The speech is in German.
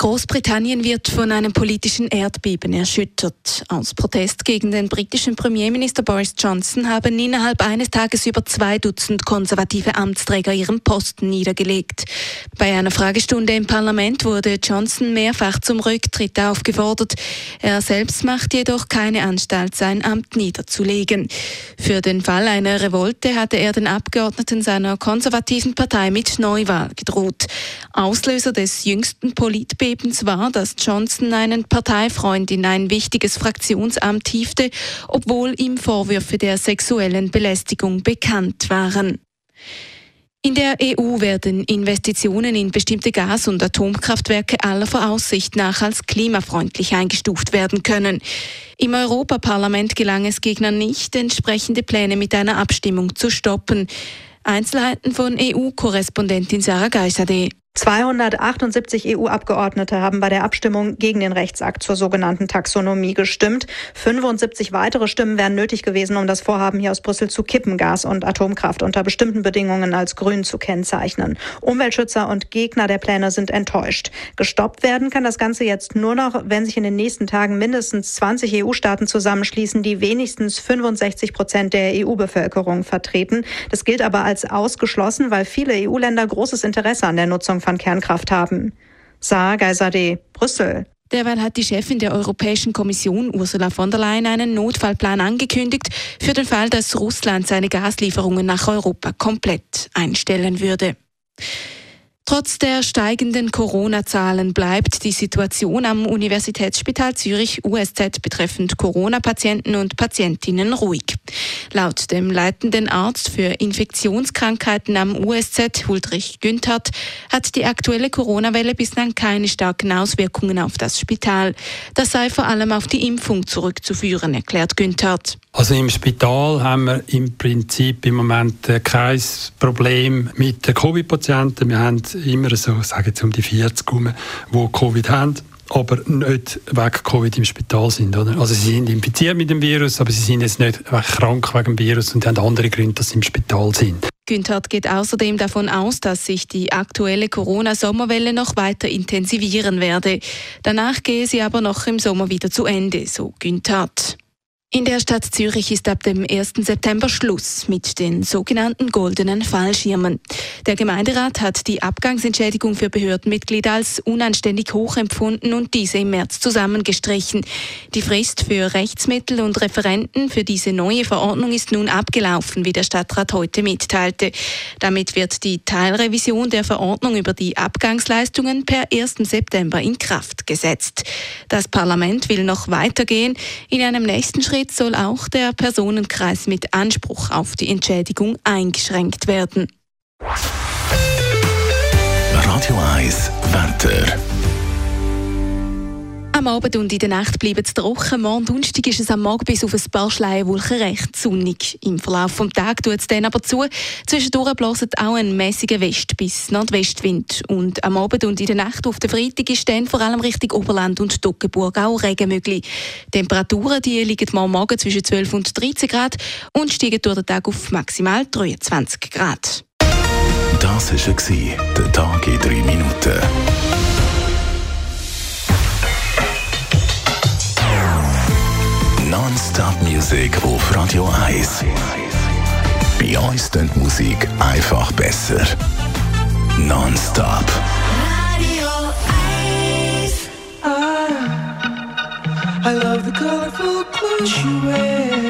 Großbritannien wird von einem politischen Erdbeben erschüttert. Aus Protest gegen den britischen Premierminister Boris Johnson haben innerhalb eines Tages über zwei Dutzend konservative Amtsträger ihren Posten niedergelegt. Bei einer Fragestunde im Parlament wurde Johnson mehrfach zum Rücktritt aufgefordert. Er selbst macht jedoch keine Anstalt, sein Amt niederzulegen. Für den Fall einer Revolte hatte er den Abgeordneten seiner konservativen Partei mit Neuwahl gedroht. Auslöser des jüngsten Politbebens Erdbebens war, dass Johnson einen Parteifreund in ein wichtiges Fraktionsamt hiefte, obwohl ihm Vorwürfe der sexuellen Belästigung bekannt waren. In der EU werden Investitionen in bestimmte Gas- und Atomkraftwerke aller Voraussicht nach als klimafreundlich eingestuft werden können. Im Europaparlament gelang es Gegnern nicht, entsprechende Pläne mit einer Abstimmung zu stoppen. Einzelheiten von EU-Korrespondentin Sarah Geiserde. 278 EU-Abgeordnete haben bei der Abstimmung gegen den Rechtsakt zur sogenannten Taxonomie gestimmt. 75 weitere Stimmen wären nötig gewesen, um das Vorhaben hier aus Brüssel zu kippen, Gas- und Atomkraft unter bestimmten Bedingungen als grün zu kennzeichnen. Umweltschützer und Gegner der Pläne sind enttäuscht. Gestoppt werden kann das Ganze jetzt nur noch, wenn sich in den nächsten Tagen mindestens 20 EU-Staaten zusammenschließen, die wenigstens 65 Prozent der EU-Bevölkerung vertreten. Das gilt aber als ausgeschlossen, weil viele EU-Länder großes Interesse an der Nutzung von Kernkraft haben. Saar Geiserde, Brüssel. Derweil hat die Chefin der Europäischen Kommission Ursula von der Leyen einen Notfallplan angekündigt für den Fall, dass Russland seine Gaslieferungen nach Europa komplett einstellen würde. Trotz der steigenden Corona-Zahlen bleibt die Situation am Universitätsspital Zürich USZ betreffend Corona-Patienten und Patientinnen ruhig. Laut dem leitenden Arzt für Infektionskrankheiten am USZ, Huldrich Günthert, hat die aktuelle Corona-Welle bislang keine starken Auswirkungen auf das Spital. Das sei vor allem auf die Impfung zurückzuführen, erklärt Günthert. Also im Spital haben wir im Prinzip im Moment äh, kein Problem mit den Covid-Patienten. Wir haben immer so, sagen jetzt um die 40 herum, die Covid haben aber nicht wegen Covid im Spital sind. Oder? Also sie sind infiziert mit dem Virus, aber sie sind jetzt nicht krank wegen dem Virus und haben andere Gründe, dass sie im Spital sind. Günther geht außerdem davon aus, dass sich die aktuelle Corona-Sommerwelle noch weiter intensivieren werde. Danach gehe sie aber noch im Sommer wieder zu Ende, so Günther. In der Stadt Zürich ist ab dem 1. September Schluss mit den sogenannten goldenen Fallschirmen. Der Gemeinderat hat die Abgangsentschädigung für Behördenmitglieder als unanständig hoch empfunden und diese im März zusammengestrichen. Die Frist für Rechtsmittel und Referenten für diese neue Verordnung ist nun abgelaufen, wie der Stadtrat heute mitteilte. Damit wird die Teilrevision der Verordnung über die Abgangsleistungen per 1. September in Kraft gesetzt. Das Parlament will noch weitergehen. In einem nächsten Schritt soll auch der Personenkreis mit Anspruch auf die Entschädigung eingeschränkt werden. Radio 1 Wetter. Am Abend und in der Nacht bleibt es trocken. Morgen Donnerstag ist es am Morgen bis auf ein paar Schleierwolken recht sonnig. Im Verlauf des Tages tut es dann aber zu. Zwischendurch bläst auch ein mäßiger West- bis Nordwestwind. Und am Abend und in der Nacht auf der Freitag ist dann vor allem Richtung Oberland und Toggenburg auch Regen möglich. Temperaturen die liegen morgen Morgen zwischen 12 und 13 Grad und steigen durch den Tag auf maximal 23 Grad. Das war der Tag in drei Minuten. Non-Stop-Musik auf Radio 1. Bei uns klingt Musik einfach besser. Non-Stop. Radio 1. I love the colorful clothes you wear.